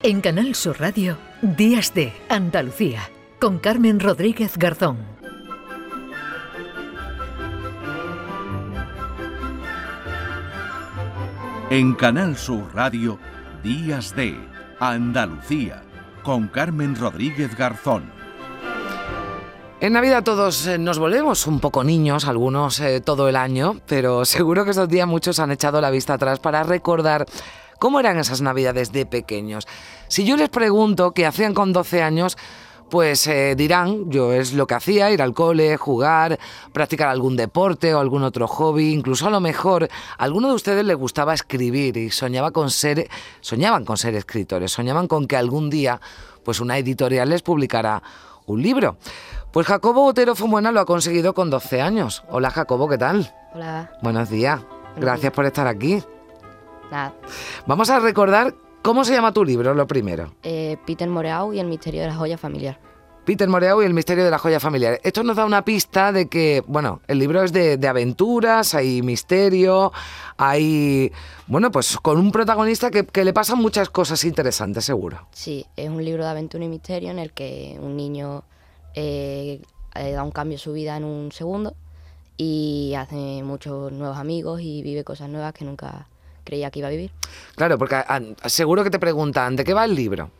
En Canal Sur Radio, Días de Andalucía, con Carmen Rodríguez Garzón. En Canal Sur Radio, Días de Andalucía, con Carmen Rodríguez Garzón. En Navidad todos eh, nos volvemos un poco niños, algunos eh, todo el año, pero seguro que estos días muchos han echado la vista atrás para recordar ¿Cómo eran esas navidades de pequeños? Si yo les pregunto qué hacían con 12 años, pues eh, dirán, yo es lo que hacía, ir al cole, jugar, practicar algún deporte o algún otro hobby, incluso a lo mejor a alguno de ustedes les gustaba escribir y soñaba con ser, soñaban con ser escritores, soñaban con que algún día pues una editorial les publicara un libro. Pues Jacobo Otero Fumuena lo ha conseguido con 12 años. Hola Jacobo, ¿qué tal? Hola. Buenos días. Gracias por estar aquí. Nada. Vamos a recordar cómo se llama tu libro, lo primero. Eh, Peter Moreau y el misterio de la joya familiar. Peter Moreau y el misterio de la joya familiar. Esto nos da una pista de que, bueno, el libro es de, aventuras, hay misterio, hay, bueno, pues con un protagonista que, le pasan muchas cosas interesantes, seguro. Sí, es un libro de aventura y misterio en el que un niño eh, da un cambio a su vida en un segundo y hace muchos nuevos amigos y vive cosas nuevas que nunca creía que iba a vivir. Claro, porque ah, seguro que te preguntan, ¿de qué va el libro?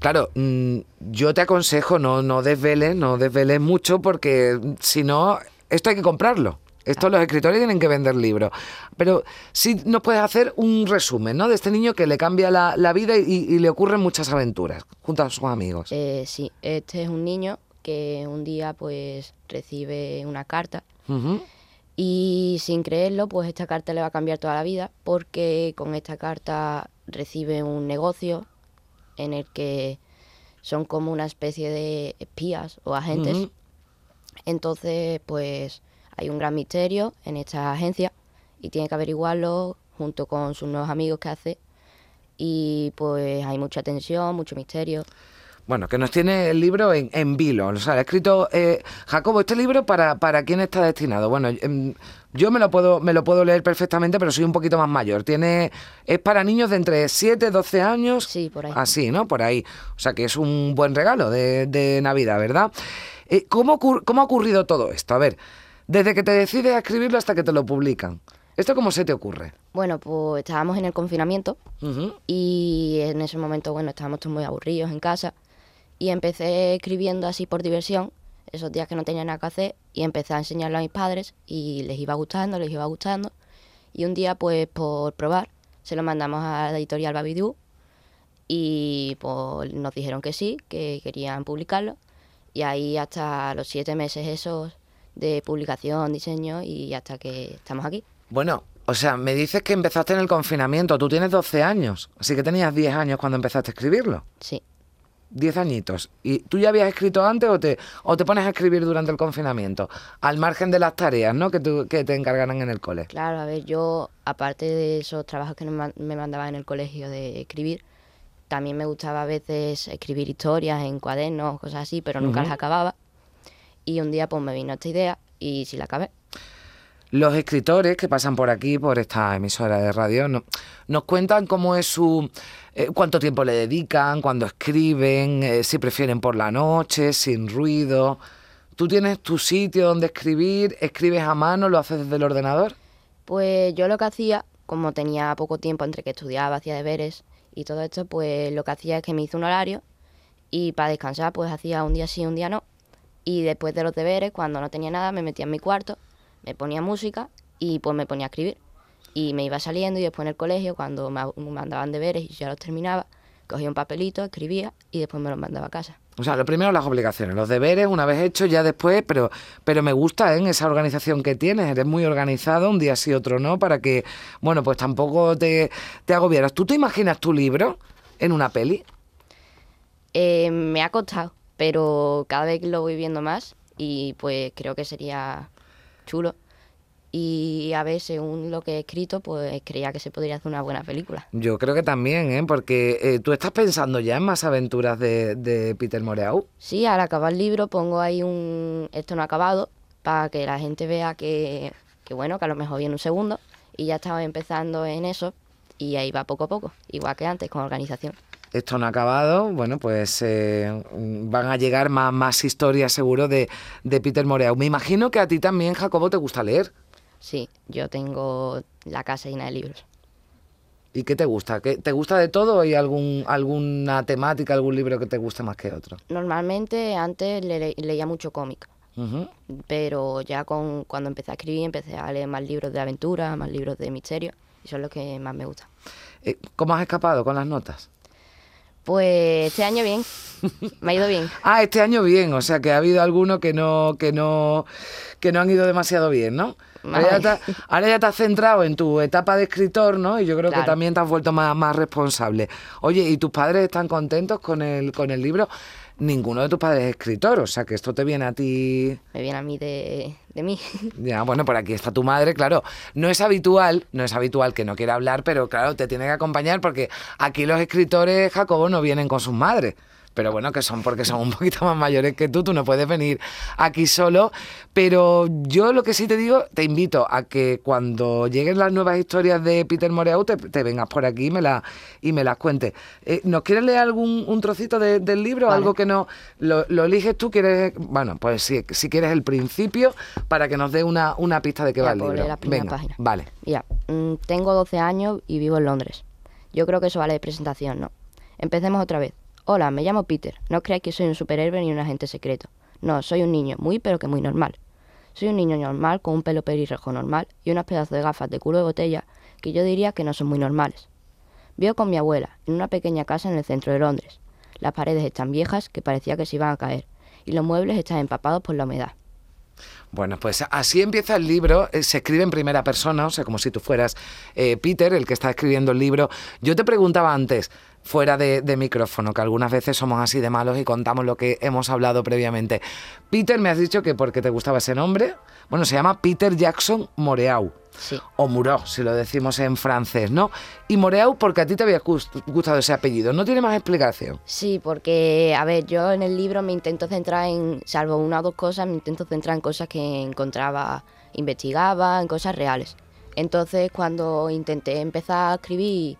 Claro, mm, yo te aconsejo no, no desveles, no desveles mucho porque mm, si no, esto hay que comprarlo. Esto los escritores tienen que vender libros. Pero sí nos puedes hacer un resumen, ¿no? De este niño que le cambia la, vida y, le ocurren muchas aventuras junto a sus amigos. Eh, sí, este es un niño que un día pues recibe una carta y sin creerlo, pues esta carta le va a cambiar toda la vida porque con esta carta recibe un negocio en el que son como una especie de espías o agentes. Entonces, pues hay un gran misterio en esta agencia y tiene que averiguarlo junto con sus nuevos amigos que hace. Y pues hay mucha tensión, mucho misterio. Bueno, que nos tiene el libro en, en vilo. O sea, ha escrito eh, Jacobo, este libro para, para quién está destinado. Bueno, em, yo me lo puedo, me lo puedo leer perfectamente, pero soy un poquito más mayor. Tiene, es para niños de entre 7 y 12 años. Sí, por ahí. Así, ¿no? Por ahí. O sea que es un buen regalo de, de Navidad, ¿verdad? Eh, ¿cómo, ¿Cómo ha ocurrido todo esto? A ver, desde que te decides a escribirlo hasta que te lo publican. ¿Esto cómo se te ocurre? Bueno, pues estábamos en el confinamiento y en ese momento, bueno, estábamos todos muy aburridos en casa y empecé escribiendo así por diversión, esos días que no tenía nada que hacer, y empecé a enseñarlo a mis padres y les iba gustando, les iba gustando. Y un día, pues por probar, se lo mandamos a la editorial Babidú y pues nos dijeron que sí, que querían publicarlo. Y ahí hasta los siete meses esos de publicación, diseño y hasta que estamos aquí. Bueno, o sea, me dices que empezaste en el confinamiento, tú tienes 12 años, así que tenías 10 años cuando empezaste a escribirlo. Sí. Diez añitos. ¿Y tú ya habías escrito antes o te, o te pones a escribir durante el confinamiento? Al margen de las tareas, ¿no? Que, que te encargaran en el cole. Claro, a ver, yo, aparte de esos trabajos que me mandaban en el colegio de escribir, también me gustaba a veces escribir historias en cuadernos, cosas así, pero nunca las acababa. Y un día pues me vino esta idea y sí la acabé. Los escritores que pasan por aquí, por esta emisora de radio, nos cuentan cómo es su... Eh, cuánto tiempo le dedican, cuando escriben, eh, si prefieren por la noche, sin ruido. ¿Tú tienes tu sitio donde escribir? ¿Escribes a mano? ¿Lo haces desde el ordenador? Pues yo lo que hacía, como tenía poco tiempo entre que estudiaba, hacía deberes y todo esto, pues lo que hacía es que me hice un horario y para descansar pues hacía un día sí, un día no. Y después de los deberes, cuando no tenía nada, me metía en mi cuarto me ponía música y pues me ponía a escribir. Y me iba saliendo y después en el colegio, cuando me mandaban deberes y ya los terminaba, cogía un papelito, escribía y después me los mandaba a casa. O sea, lo primero las obligaciones, los deberes una vez hechos, ya después, pero, pero me gusta ¿eh? esa organización que tienes, eres muy organizado, un día sí, otro no, para que, bueno, pues tampoco te, te agobieras. ¿Tú te imaginas tu libro en una peli? Eh, me ha costado, pero cada vez lo voy viendo más y pues creo que sería chulo. Y a ver, según lo que he escrito, pues creía que se podría hacer una buena película. Yo creo que también, ¿eh? porque eh, tú estás pensando ya en más aventuras de, Peter Moreau. Sí, al acabar el libro pongo ahí un esto no acabado para que la gente vea que, que, bueno, que a lo mejor viene un segundo y ya estaba empezando en eso y ahí va poco a poco, igual que antes con organización. Esto no ha acabado, bueno, pues eh, van a llegar más, más historias seguro de, de Peter Moreau. Me imagino que a ti también, Jacobo, te gusta leer. Sí, yo tengo la casa llena de libros. ¿Y qué te gusta? ¿Qué, ¿Te gusta de todo o hay algún, alguna temática, algún libro que te guste más que otro? Normalmente antes le- leía mucho cómic, pero ya con, cuando empecé a escribir empecé a leer más libros de aventura, más libros de misterio, y son los que más me gustan. Eh, ¿Cómo has escapado con las notas? Pues este año bien, me ha ido bien. Ah, este año bien, o sea que ha habido algunos que no, que no, que no han ido demasiado bien, ¿no? Ahora ya, te, ahora ya te has centrado en tu etapa de escritor, ¿no? Y yo creo que también te has vuelto más, más responsable. Oye, ¿y tus padres están contentos con el, con el libro? Ninguno de tus padres es escritor, o sea que esto te viene a ti Me viene a mí de, de mí. Ya, bueno, por aquí está tu madre, claro. No es habitual, no es habitual que no quiera hablar, pero claro, te tiene que acompañar porque aquí los escritores, Jacobo, no vienen con sus madres. Pero bueno, que son porque son un poquito más mayores que tú, tú no puedes venir aquí solo. Pero yo lo que sí te digo, te invito a que cuando lleguen las nuevas historias de Peter Moreau, te, te vengas por aquí y me, la, y me las cuentes. Eh, ¿Nos quieres leer algún un trocito de- del libro? Vale. Algo que no lo, lo eliges tú, quieres, bueno, pues si, si quieres el principio, para que nos dé una, una pista de qué Ya, va el libro. la primera Venga, página. vale. Mira, mm, tengo 12 años y vivo en Londres. Yo creo que eso vale de presentación, ¿no? Empecemos otra vez. Hola, me llamo Peter. No creáis que soy un superhéroe ni un agente secreto. No, soy un niño muy pero que muy normal. Soy un niño normal con un pelo pelirrojo normal y unos pedazos de gafas de culo de botella que yo diría que no son muy normales. Vivo con mi abuela en una pequeña casa en el centro de Londres. Las paredes están viejas que parecía que se iban a caer y los muebles están empapados por la humedad. Bueno, pues así empieza el libro. eh, Se escribe en primera persona, o sea, como si tú fueras eh, Peter, el que está escribiendo el libro. Yo te preguntaba antes, fuera de, de micrófono, que algunas veces somos así de malos y contamos lo que hemos hablado previamente. Peter, me has dicho que porque te gustaba ese nombre. Bueno, se llama Peter Jackson Moreau. Sí, O Moreau, si lo decimos en francés, ¿no? Y Moreau porque a ti te había gust- gustado ese apellido. No tiene más explicación. Sí, porque, a ver, yo en el libro me intento centrar en, salvo una o dos cosas, me intento centrar en cosas que encontraba, investigaba, en cosas reales. Entonces, cuando intenté empezar a escribir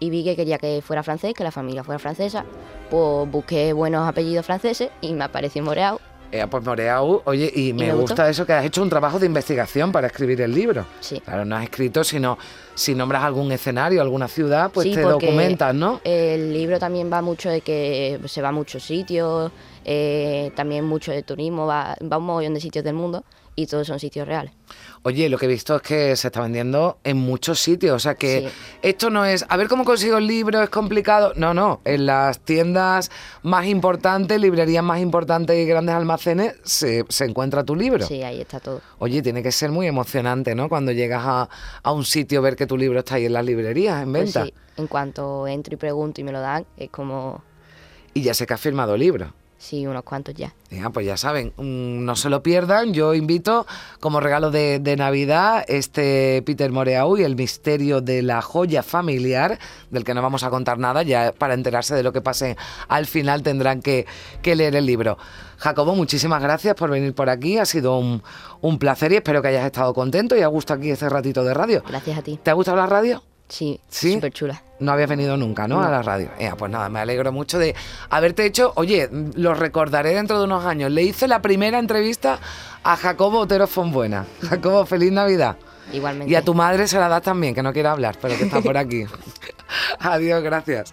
y vi que quería que fuera francés, que la familia fuera francesa, pues busqué buenos apellidos franceses y me apareció Moreau. Eh, pues Moreau, oye, y me, me gusta gustó. eso que has hecho un trabajo de investigación para escribir el libro. Sí. Claro, no has escrito, sino si nombras algún escenario, alguna ciudad, pues Sí, te documentas, ¿no? El libro también va mucho de que se va a muchos sitios, eh, también mucho de turismo, va, va a un montón de sitios del mundo y todos son sitios reales. Oye, lo que he visto es que se está vendiendo en muchos sitios, o sea que Sí. esto no es, a ver cómo consigo el libro, es complicado. No, no, en las tiendas más importantes, librerías más importantes y grandes almacenes se, se encuentra tu libro. Sí, ahí está todo. Oye, tiene que ser muy emocionante, ¿no? Cuando llegas a, a un sitio, ver que tu libro está ahí en las librerías, en Pues venta. sí, en cuanto entro y pregunto y me lo dan, es como, Y ya sé que has firmado libro. Sí, unos cuantos ya. Ya, pues ya saben, mm, no se lo pierdan. Yo invito como regalo de, de Navidad este Peter Moreau y el misterio de la joya familiar, del que no vamos a contar nada, ya para enterarse de lo que pase al final tendrán que, que leer el libro. Jacobo, muchísimas gracias por venir por aquí, ha sido un, un placer y espero que hayas estado contento y a gusto aquí este ratito de radio. Gracias a ti. ¿Te ha gustado la radio? Sí, ¿Sí? súper chula. No habías venido nunca, ¿no? A la radio. Ea, pues nada, me alegro mucho de haberte hecho. Oye, lo recordaré dentro de unos años. Le hice la primera entrevista a Jacobo Otero Fonbuena. Jacobo, feliz Navidad. Igualmente. Y a tu madre se la das también, que no quiere hablar, pero que está por aquí. Adiós, gracias.